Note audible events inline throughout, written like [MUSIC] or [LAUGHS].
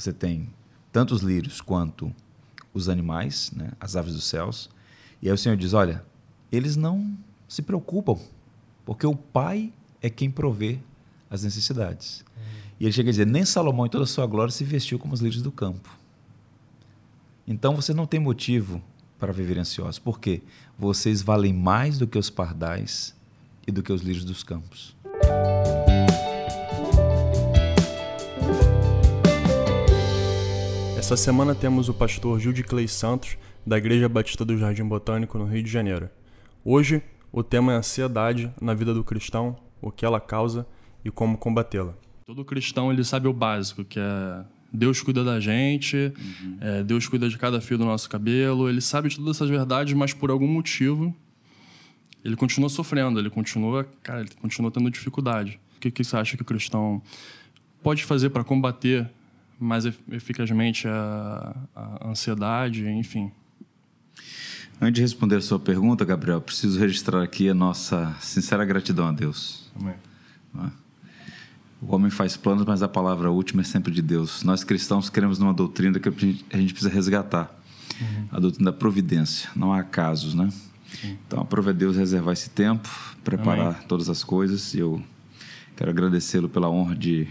você tem tanto os lírios quanto os animais, né, as aves dos céus. E aí o Senhor diz: olha, eles não se preocupam, porque o Pai é quem provê as necessidades. E ele chega a dizer: nem Salomão, em toda a sua glória, se vestiu como os lírios do campo. Então você não tem motivo para viver ansiosos, porque vocês valem mais do que os pardais e do que os lírios dos campos. Essa semana temos o pastor Gil de Clay Santos, da Igreja Batista do Jardim Botânico, no Rio de Janeiro. Hoje, o tema é ansiedade na vida do cristão, o que ela causa e como combatê-la. Todo cristão ele sabe o básico, que é Deus cuida da gente, uhum. é, Deus cuida de cada fio do nosso cabelo, ele sabe de todas essas verdades, mas por algum motivo ele continua sofrendo, ele continua, cara, ele continua tendo dificuldade. O que, que você acha que o cristão pode fazer para combater mais eficazmente a, a ansiedade, enfim? Antes de responder a sua pergunta, Gabriel, preciso registrar aqui a nossa sincera gratidão a Deus. Amém. É? O homem faz planos, mas a palavra última é sempre de Deus. Nós cristãos queremos numa doutrina que a gente precisa resgatar. Uhum. A doutrina da providência. Não há casos, né? Sim. Então, aprove a Deus reservar esse tempo, preparar Amém. todas as coisas. E eu quero agradecê-lo pela honra de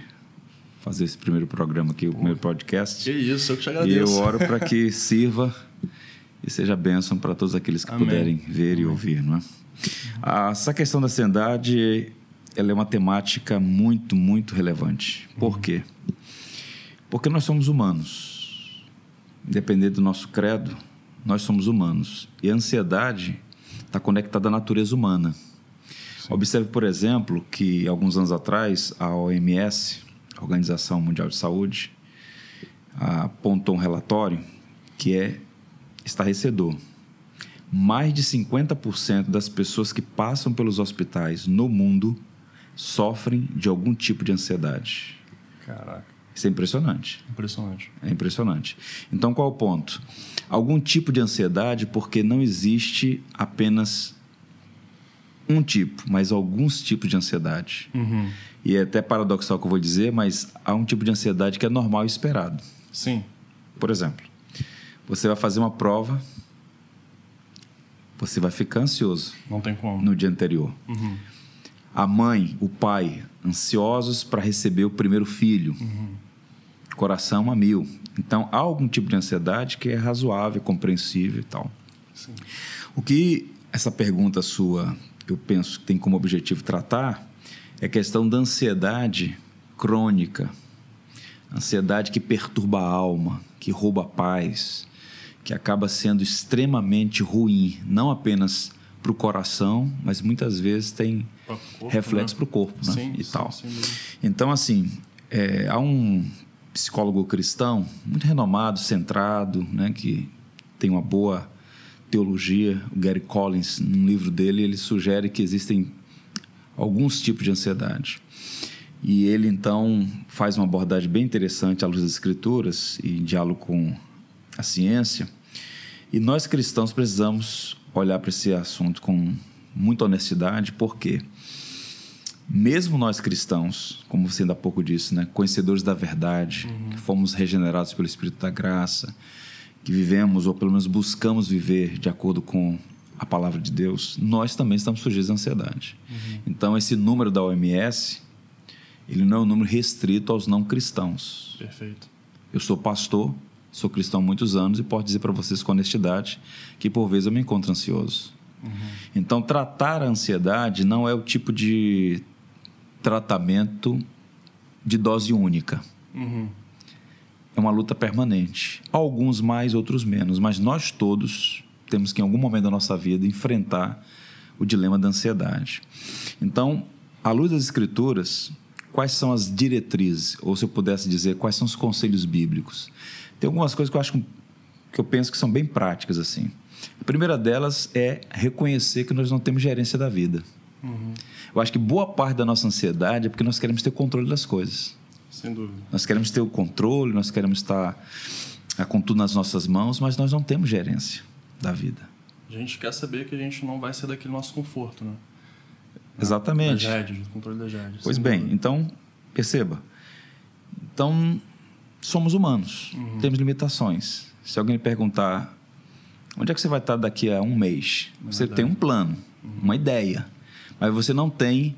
fazer esse primeiro programa aqui, o primeiro podcast. Que isso, eu que te agradeço. E eu oro para que [LAUGHS] sirva e seja bênção para todos aqueles que Amém. puderem ver Amém. e ouvir, não é? Essa questão da ansiedade ela é uma temática muito, muito relevante. Por uhum. quê? Porque nós somos humanos. Independente do nosso credo, nós somos humanos. E a ansiedade está conectada à natureza humana. Observe, por exemplo, que alguns anos atrás a OMS, Organização Mundial de Saúde, apontou um relatório que é estarrecedor. Mais de 50% das pessoas que passam pelos hospitais no mundo sofrem de algum tipo de ansiedade. Caraca. Isso é impressionante. Impressionante. É impressionante. Então, qual é o ponto? Algum tipo de ansiedade, porque não existe apenas um tipo, mas alguns tipos de ansiedade. Uhum. E é até paradoxal o que eu vou dizer, mas há um tipo de ansiedade que é normal e esperado. Sim. Por exemplo, você vai fazer uma prova, você vai ficar ansioso. Não tem como. No dia anterior. Uhum a mãe, o pai, ansiosos para receber o primeiro filho. Uhum. Coração a mil. Então, há algum tipo de ansiedade que é razoável, compreensível e tal. Sim. O que essa pergunta sua, eu penso que tem como objetivo tratar, é a questão da ansiedade crônica. Ansiedade que perturba a alma, que rouba a paz, que acaba sendo extremamente ruim, não apenas para o coração, mas muitas vezes tem corpo, reflexo né? para o corpo né? sim, e sim, tal. Sim, então, assim, é, há um psicólogo cristão muito renomado, centrado, né, que tem uma boa teologia, o Gary Collins, num livro dele, ele sugere que existem alguns tipos de ansiedade. E ele então faz uma abordagem bem interessante à luz das escrituras e em diálogo com a ciência. E nós cristãos precisamos olhar para esse assunto com muita honestidade, porque mesmo nós cristãos, como você ainda há pouco disse, né, conhecedores da verdade, uhum. que fomos regenerados pelo Espírito da Graça, que vivemos ou pelo menos buscamos viver de acordo com a palavra de Deus, nós também estamos sujeitos à ansiedade. Uhum. Então esse número da OMS, ele não é um número restrito aos não cristãos. Perfeito. Eu sou pastor, sou cristão há muitos anos e posso dizer para vocês com honestidade que por vezes eu me encontro ansioso. Uhum. Então, tratar a ansiedade não é o tipo de tratamento de dose única. Uhum. É uma luta permanente. Alguns mais, outros menos, mas nós todos temos que, em algum momento da nossa vida, enfrentar o dilema da ansiedade. Então, à luz das Escrituras, quais são as diretrizes, ou se eu pudesse dizer, quais são os conselhos bíblicos? Tem algumas coisas que eu acho que eu penso que são bem práticas assim. A primeira delas é reconhecer que nós não temos gerência da vida. Uhum. Eu acho que boa parte da nossa ansiedade é porque nós queremos ter controle das coisas. Sem dúvida. Nós queremos ter o controle, nós queremos estar ah, com tudo nas nossas mãos, mas nós não temos gerência da vida. A gente quer saber que a gente não vai ser daquele nosso conforto, né? Exatamente. Da GED, do controle da GED. Pois bem, dúvida. então, perceba. Então, somos humanos, uhum. temos limitações. Se alguém lhe perguntar onde é que você vai estar daqui a um mês, é você tem um plano, uhum. uma ideia, mas você não tem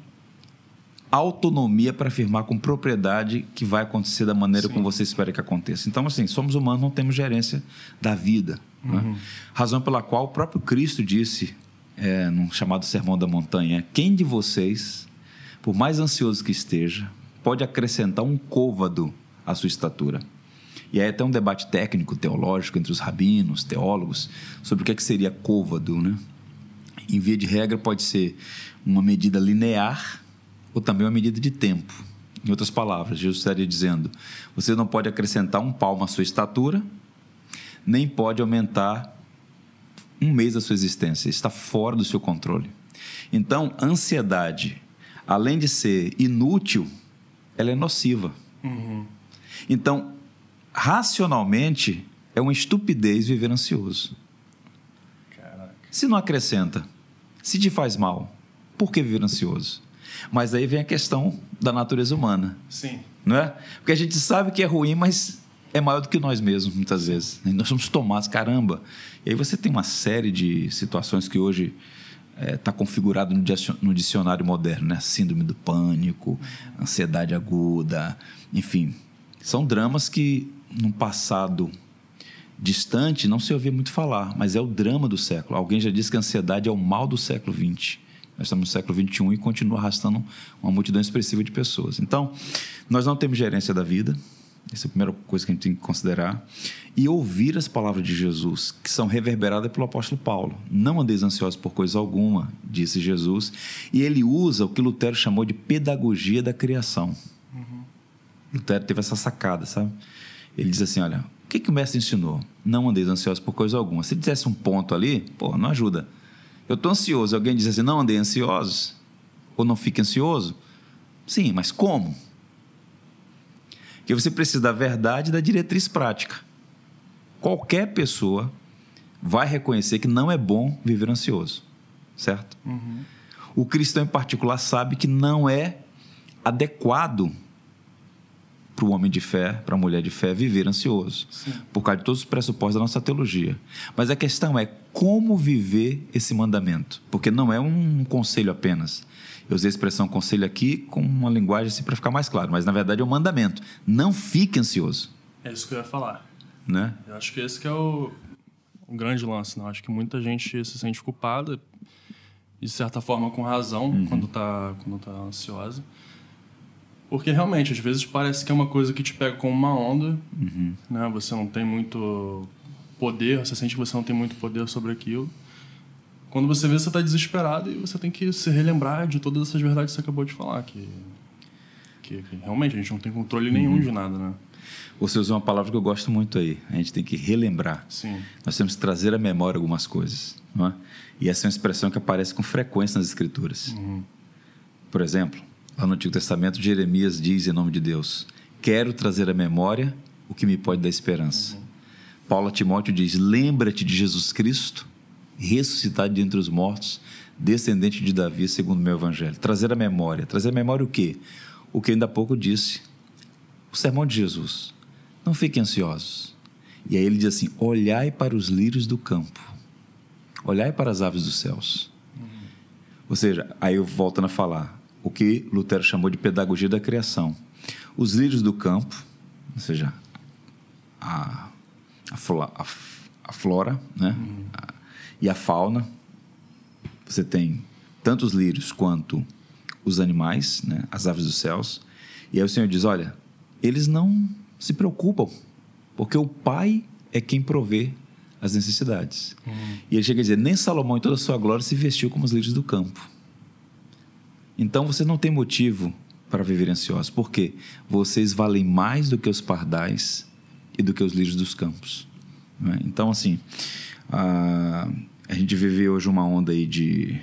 autonomia para afirmar com propriedade que vai acontecer da maneira Sim. como você espera que aconteça. Então, assim, somos humanos, não temos gerência da vida. Né? Uhum. Né? Razão pela qual o próprio Cristo disse, é, num chamado Sermão da Montanha, quem de vocês, por mais ansioso que esteja, pode acrescentar um côvado à sua estatura? E aí até um debate técnico, teológico, entre os rabinos, teólogos, sobre o que, é que seria côvado. Né? Em via de regra, pode ser uma medida linear ou também uma medida de tempo. Em outras palavras, Jesus estaria dizendo: você não pode acrescentar um palmo à sua estatura, nem pode aumentar um mês da sua existência. Está fora do seu controle. Então, ansiedade, além de ser inútil, ela é nociva. Uhum. Então, racionalmente, é uma estupidez viver ansioso. Caraca. Se não acrescenta, se te faz mal, por que viver ansioso? Mas aí vem a questão da natureza humana. Sim. Não é? Porque a gente sabe que é ruim, mas é maior do que nós mesmos, muitas vezes. Nós somos tomados, caramba. E aí você tem uma série de situações que hoje está é, tá configurado no dicionário moderno, né? Síndrome do pânico, ansiedade aguda, enfim. São dramas que, num passado distante, não se ouvia muito falar, mas é o drama do século. Alguém já disse que a ansiedade é o mal do século XX. Nós estamos no século XXI e continua arrastando uma multidão expressiva de pessoas. Então, nós não temos gerência da vida. Essa é a primeira coisa que a gente tem que considerar. E ouvir as palavras de Jesus, que são reverberadas pelo apóstolo Paulo. Não andeis ansiosos por coisa alguma, disse Jesus. E ele usa o que Lutero chamou de pedagogia da criação. Uhum. Lutero teve essa sacada, sabe? Ele diz assim: olha, o que, que o mestre ensinou? Não andeis ansiosos por coisa alguma. Se ele dissesse um ponto ali, pô, não ajuda. Eu estou ansioso. Alguém diz assim: não andei ansiosos? Ou não fique ansioso? Sim, mas como? Que você precisa da verdade e da diretriz prática. Qualquer pessoa vai reconhecer que não é bom viver ansioso, certo? Uhum. O cristão em particular sabe que não é adequado para o homem de fé, para a mulher de fé, viver ansioso, Sim. por causa de todos os pressupostos da nossa teologia. Mas a questão é como viver esse mandamento, porque não é um conselho apenas. Eu usei a expressão conselho aqui com uma linguagem assim para ficar mais claro, mas na verdade é um mandamento. Não fique ansioso. É isso que eu ia falar. Né? Eu acho que esse que é o, o grande lance. Não? Acho que muita gente se sente culpada, de certa forma com razão, uhum. quando está quando tá ansiosa. Porque realmente, às vezes parece que é uma coisa que te pega com uma onda, uhum. né? Você não tem muito poder, você sente que você não tem muito poder sobre aquilo. Quando você vê, você está desesperado e você tem que se relembrar de todas essas verdades que você acabou de falar, que, que, que realmente a gente não tem controle nenhum uhum. de nada, né? Você usou uma palavra que eu gosto muito aí. A gente tem que relembrar. Sim. Nós temos que trazer à memória algumas coisas. Não é? E essa é uma expressão que aparece com frequência nas Escrituras. Uhum. Por exemplo, Lá no Antigo Testamento, Jeremias diz em nome de Deus: Quero trazer à memória o que me pode dar esperança. Uhum. Paulo Timóteo diz: Lembra-te de Jesus Cristo, ressuscitado de entre os mortos, descendente de Davi, segundo o meu evangelho. Trazer à memória. Trazer à memória o quê? O que ainda há pouco disse. O sermão de Jesus. Não fiquem ansiosos. E aí ele diz assim: Olhai para os lírios do campo, olhai para as aves dos céus. Uhum. Ou seja, aí eu volto a falar o que Lutero chamou de pedagogia da criação. Os lírios do campo, ou seja, a, a, flora, a, a flora né? Uhum. A, e a fauna, você tem tanto os lírios quanto os animais, né? as aves dos céus. E aí o Senhor diz: olha, eles não se preocupam, porque o Pai é quem provê as necessidades. Uhum. E ele chega a dizer: nem Salomão, em toda a sua glória, se vestiu como os lírios do campo. Então você não tem motivo para viver ansiosos, porque vocês valem mais do que os pardais e do que os lírios dos campos. Né? Então, assim, a, a gente vive hoje uma onda aí de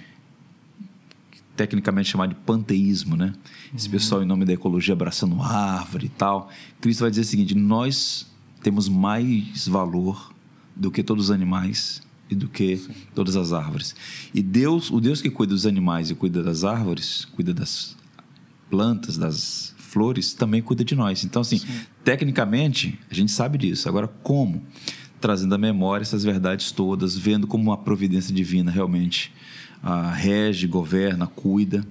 tecnicamente chamado de panteísmo, né? Esse uhum. pessoal em nome da ecologia abraçando árvore e tal. Cristo vai dizer o seguinte: nós temos mais valor do que todos os animais e do que Sim. todas as árvores. E Deus, o Deus que cuida dos animais e cuida das árvores, cuida das plantas, das flores, também cuida de nós. Então, assim, Sim. tecnicamente, a gente sabe disso. Agora, como? Trazendo à memória essas verdades todas, vendo como uma providência divina realmente a rege, governa, cuida.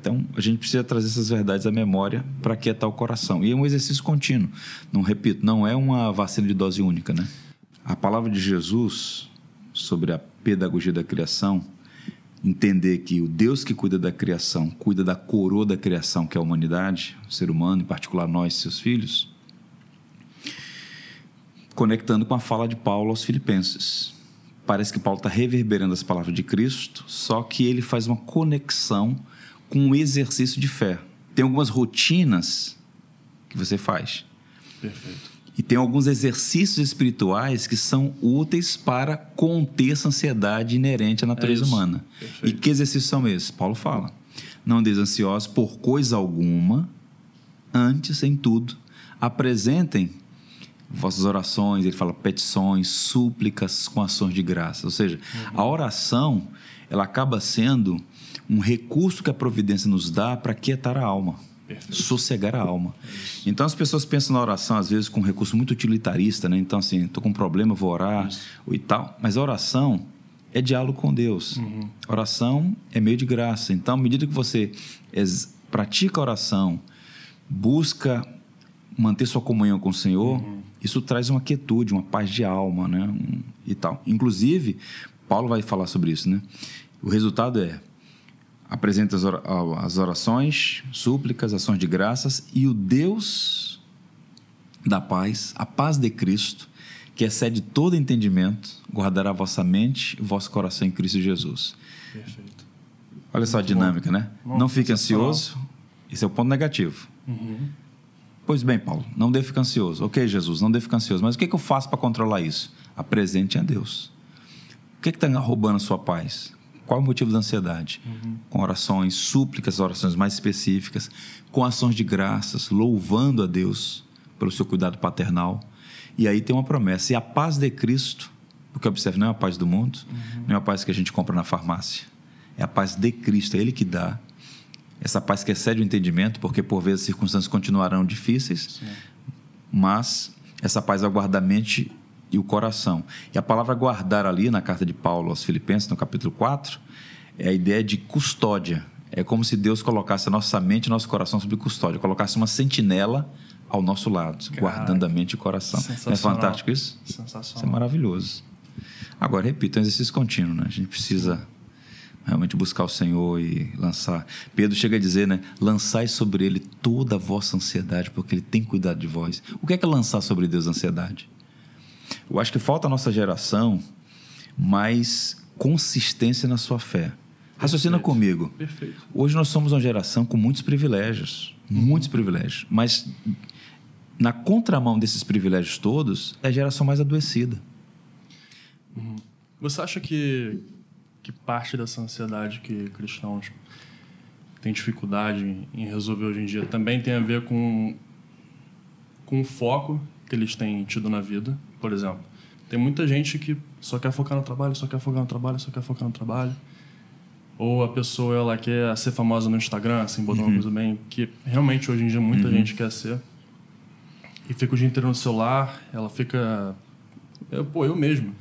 Então, a gente precisa trazer essas verdades à memória para aquietar o coração. E é um exercício contínuo. Não repito, não é uma vacina de dose única, né? A palavra de Jesus sobre a pedagogia da criação, entender que o Deus que cuida da criação, cuida da coroa da criação, que é a humanidade, o ser humano, em particular nós, seus filhos, conectando com a fala de Paulo aos Filipenses parece que Paulo está reverberando as palavras de Cristo, só que ele faz uma conexão com um exercício de fé. Tem algumas rotinas que você faz. Perfeito. E tem alguns exercícios espirituais que são úteis para conter essa ansiedade inerente à natureza é humana. Perfeito. E que exercícios são esses? Paulo fala. Não andeis ansiosos por coisa alguma, antes, em tudo, apresentem vossas orações, ele fala petições, súplicas com ações de graça. Ou seja, uhum. a oração, ela acaba sendo um recurso que a providência nos dá para quietar a alma, Perfeito. sossegar a alma. Isso. Então as pessoas pensam na oração às vezes com um recurso muito utilitarista, né? Então assim, estou com um problema, vou orar Isso. e tal. Mas a oração é diálogo com Deus. Uhum. Oração é meio de graça. Então, à medida que você pratica a oração, busca manter sua comunhão com o Senhor, uhum. Isso traz uma quietude, uma paz de alma, né? e tal. Inclusive, Paulo vai falar sobre isso, né? O resultado é apresenta as orações, súplicas, ações de graças e o Deus da paz, a paz de Cristo, que excede todo entendimento, guardará a vossa mente e vosso coração em Cristo Jesus. Perfeito. Olha só a dinâmica, né? Não fique ansioso. Esse é o ponto negativo. Uhum. Pois bem, Paulo, não deve ficar ansioso. Ok, Jesus, não deve ficar ansioso. Mas o que, que eu faço para controlar isso? Apresente a Deus. O que está roubando a sua paz? Qual é o motivo da ansiedade? Uhum. Com orações, súplicas, orações mais específicas, com ações de graças, louvando a Deus pelo seu cuidado paternal. E aí tem uma promessa. E a paz de Cristo, porque observe, não é a paz do mundo, uhum. não é a paz que a gente compra na farmácia. É a paz de Cristo, é Ele que dá essa paz que excede o entendimento, porque por vezes as circunstâncias continuarão difíceis, Sim. mas essa paz vai guardar a mente e o coração. E a palavra guardar ali na carta de Paulo aos Filipenses, no capítulo 4, é a ideia de custódia. É como se Deus colocasse a nossa mente e nosso coração sob custódia, colocasse uma sentinela ao nosso lado, Caraca. guardando a mente e o coração. Não é fantástico isso? Sensacional. Isso é maravilhoso. Agora, repito, é um exercício contínuo, né? A gente precisa realmente buscar o Senhor e lançar. Pedro chega a dizer, né? Lançai sobre ele toda a vossa ansiedade, porque ele tem cuidado de vós. O que é que é lançar sobre Deus a ansiedade? Eu acho que falta a nossa geração mais consistência na sua fé. Raciocina Perfeito. comigo. Perfeito. Hoje nós somos uma geração com muitos privilégios, uhum. muitos privilégios, mas na contramão desses privilégios todos é a geração mais adoecida. Uhum. Você acha que que parte dessa ansiedade que cristãos têm dificuldade em resolver hoje em dia também tem a ver com, com o foco que eles têm tido na vida. Por exemplo, tem muita gente que só quer focar no trabalho, só quer focar no trabalho, só quer focar no trabalho. Ou a pessoa ela quer ser famosa no Instagram, assim, botar uhum. uma coisa bem. que realmente hoje em dia muita uhum. gente quer ser. E fica o dia inteiro no celular, ela fica. Eu, pô, eu mesmo.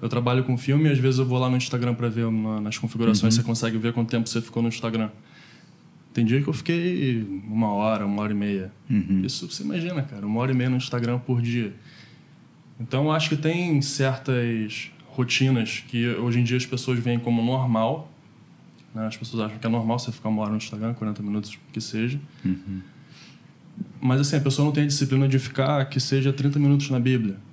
Eu trabalho com filme e às vezes eu vou lá no Instagram para ver uma, nas configurações, uhum. você consegue ver quanto tempo você ficou no Instagram. Tem dia que eu fiquei uma hora, uma hora e meia. Uhum. Isso você imagina, cara, uma hora e meia no Instagram por dia. Então eu acho que tem certas rotinas que hoje em dia as pessoas veem como normal. Né? As pessoas acham que é normal você ficar uma hora no Instagram, 40 minutos, que seja. Uhum. Mas assim, a pessoa não tem a disciplina de ficar que seja 30 minutos na Bíblia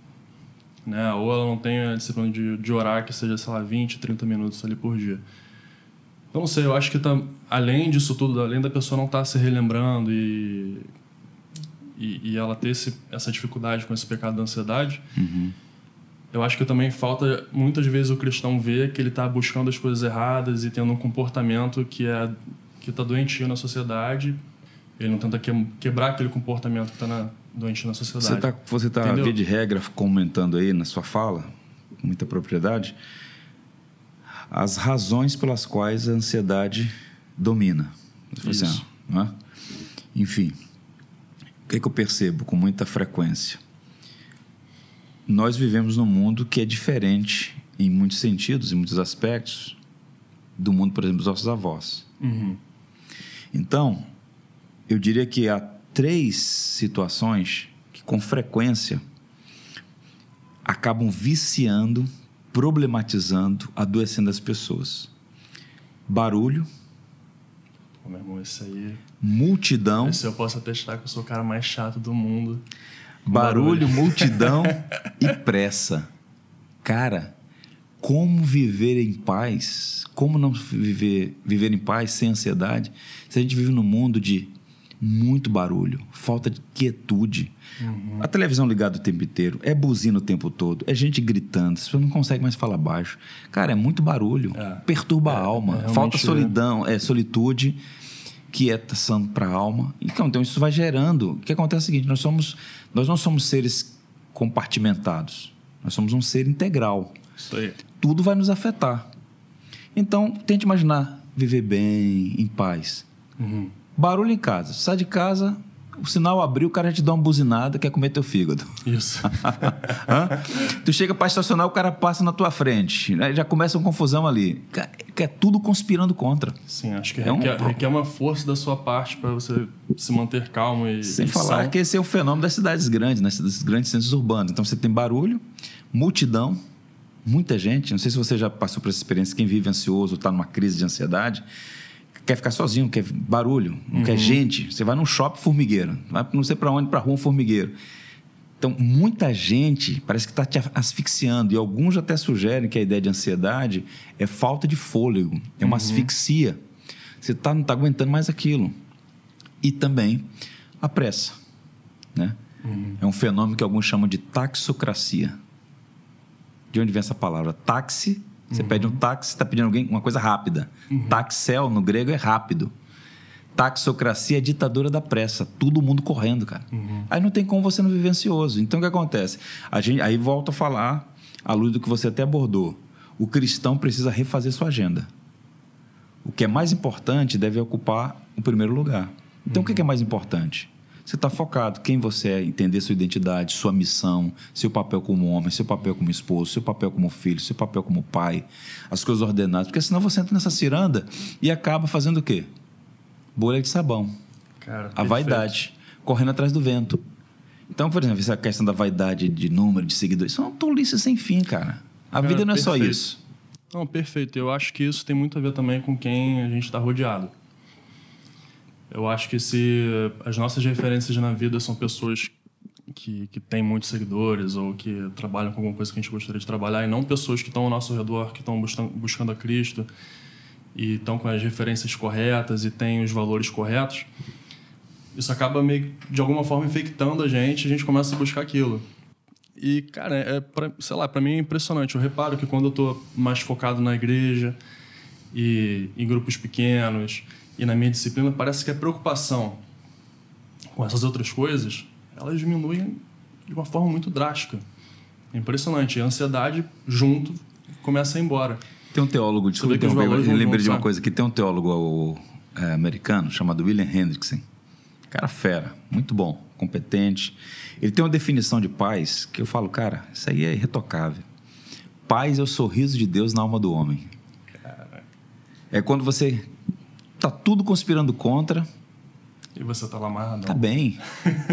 né? Ou ela não tem a disciplina de, de orar que seja, sei lá, 20, 30 minutos ali por dia. Então, não sei, eu acho que tá, além disso tudo, além da pessoa não estar tá se relembrando e, e, e, ela ter esse, essa dificuldade com esse pecado da ansiedade, uhum. eu acho que também falta, muitas vezes, o cristão ver que ele está buscando as coisas erradas e tendo um comportamento que é que está doentio na sociedade, ele não tenta quebrar aquele comportamento que está na, doente na sociedade. Você está, você tá, via de regra, comentando aí na sua fala, com muita propriedade, as razões pelas quais a ansiedade domina. Assim, Isso. Assim, é? Enfim, o que, é que eu percebo com muita frequência? Nós vivemos num mundo que é diferente em muitos sentidos, em muitos aspectos, do mundo, por exemplo, dos nossos avós. Uhum. Então, eu diria que há três situações que, com frequência, acabam viciando, problematizando, adoecendo as pessoas: barulho, meu irmão, aí. multidão, Esse eu posso atestar que eu sou o cara mais chato do mundo. barulho, multidão [LAUGHS] e pressa. Cara, como viver em paz? Como não viver, viver em paz sem ansiedade? Se a gente vive num mundo de muito barulho, falta de quietude. A televisão ligada o tempo inteiro, é buzina o tempo todo, é gente gritando, as pessoas não conseguem mais falar baixo. Cara, é muito barulho, É. perturba a É, alma, é, falta é. solidão, é solitude, quietação para a alma. Então, então isso vai gerando. O que acontece é o seguinte: nós somos, nós não somos seres compartimentados, nós somos um ser integral. Isso aí. Tudo vai nos afetar. Então, tente imaginar viver bem, em paz. Uhum. Barulho em casa. Sai de casa, o sinal abriu, o cara já te dá uma buzinada, quer comer teu fígado. Isso. [LAUGHS] Tu chega para estacionar, o cara passa na tua frente. né? Já começa uma confusão ali. É tudo conspirando contra. Sim, acho que É um requer, pro- requer uma força da sua parte para você se manter calmo e. Sem e falar são. que esse é o fenômeno das cidades grandes, né? dos grandes centros urbanos. Então você tem barulho, multidão, muita gente. Não sei se você já passou por essa experiência. Quem vive ansioso, está numa crise de ansiedade, quer ficar sozinho, quer barulho, não quer gente. Você vai num shopping formigueiro, vai não sei para onde, para rua um formigueiro. Então, muita gente parece que está te asfixiando. E alguns até sugerem que a ideia de ansiedade é falta de fôlego, é uma asfixia. Você tá, não está aguentando mais aquilo. E também a pressa. Né? É um fenômeno que alguns chamam de taxocracia. De onde vem essa palavra? Táxi, você pede um táxi, está pedindo alguém uma coisa rápida. Taxel, no grego, é rápido. Taxocracia é ditadura da pressa, todo mundo correndo, cara. Aí não tem como você não viver ansioso. Então o que acontece? A gente, aí volta a falar, à luz do que você até abordou. O cristão precisa refazer sua agenda. O que é mais importante deve ocupar o primeiro lugar. Então o que que é mais importante? Você está focado quem você é, entender sua identidade, sua missão, seu papel como homem, seu papel como esposo, seu papel como filho, seu papel como pai, as coisas ordenadas. Porque senão você entra nessa ciranda e acaba fazendo o quê? Bolha de sabão. Cara, A perfeito. vaidade, correndo atrás do vento. Então, por exemplo, essa questão da vaidade de número, de seguidores, isso é uma tolice sem fim, cara. A Cara, vida não é só perfeito. isso. Não, perfeito. Eu acho que isso tem muito a ver também com quem a gente está rodeado. Eu acho que se as nossas referências na vida são pessoas que, que têm muitos seguidores ou que trabalham com alguma coisa que a gente gostaria de trabalhar e não pessoas que estão ao nosso redor, que estão buscando, a Cristo e estão com as referências corretas e têm os valores corretos, isso acaba meio de alguma forma infectando a gente a gente começa a buscar aquilo. E, cara, é pra, sei lá, para mim é impressionante. Eu reparo que quando eu tô mais focado na igreja e em grupos pequenos e na minha disciplina, parece que a preocupação com essas outras coisas, elas diminuem de uma forma muito drástica. É impressionante. E a ansiedade junto começa a ir embora. Tem um teólogo, desculpa eu vão lembrei de uma coisa, que tem um teólogo é, americano chamado William Hendrickson. Cara fera, muito bom, competente. Ele tem uma definição de paz que eu falo, cara, isso aí é irretocável. Paz é o sorriso de Deus na alma do homem. É quando você tá tudo conspirando contra, E você tá lá amarradão. tá bem,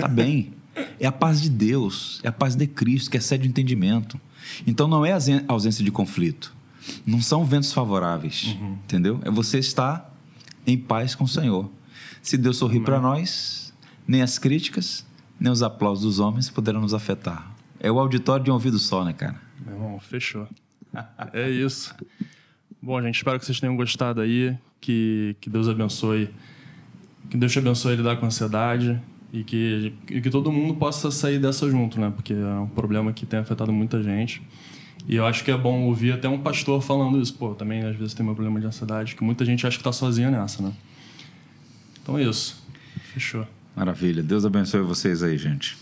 tá [LAUGHS] bem. É a paz de Deus, é a paz de Cristo que excede o entendimento. Então não é ausen- ausência de conflito, não são ventos favoráveis, entendeu? É você estar em paz com o Senhor. Se Deus sorrir para nós, nem as críticas, nem os aplausos dos homens poderão nos afetar. É o auditório de um ouvido só, né, cara? Meu irmão, fechou. [LAUGHS] é isso. Bom, gente, espero que vocês tenham gostado aí. Que, que Deus abençoe. Que Deus te abençoe a lidar com a ansiedade. E que, e que todo mundo possa sair dessa junto, né? Porque é um problema que tem afetado muita gente. E eu acho que é bom ouvir até um pastor falando isso. Pô, também às vezes tem um problema de ansiedade, que muita gente acha que tá sozinha nessa, né? Então é isso. Fechou. Maravilha. Deus abençoe vocês aí, gente.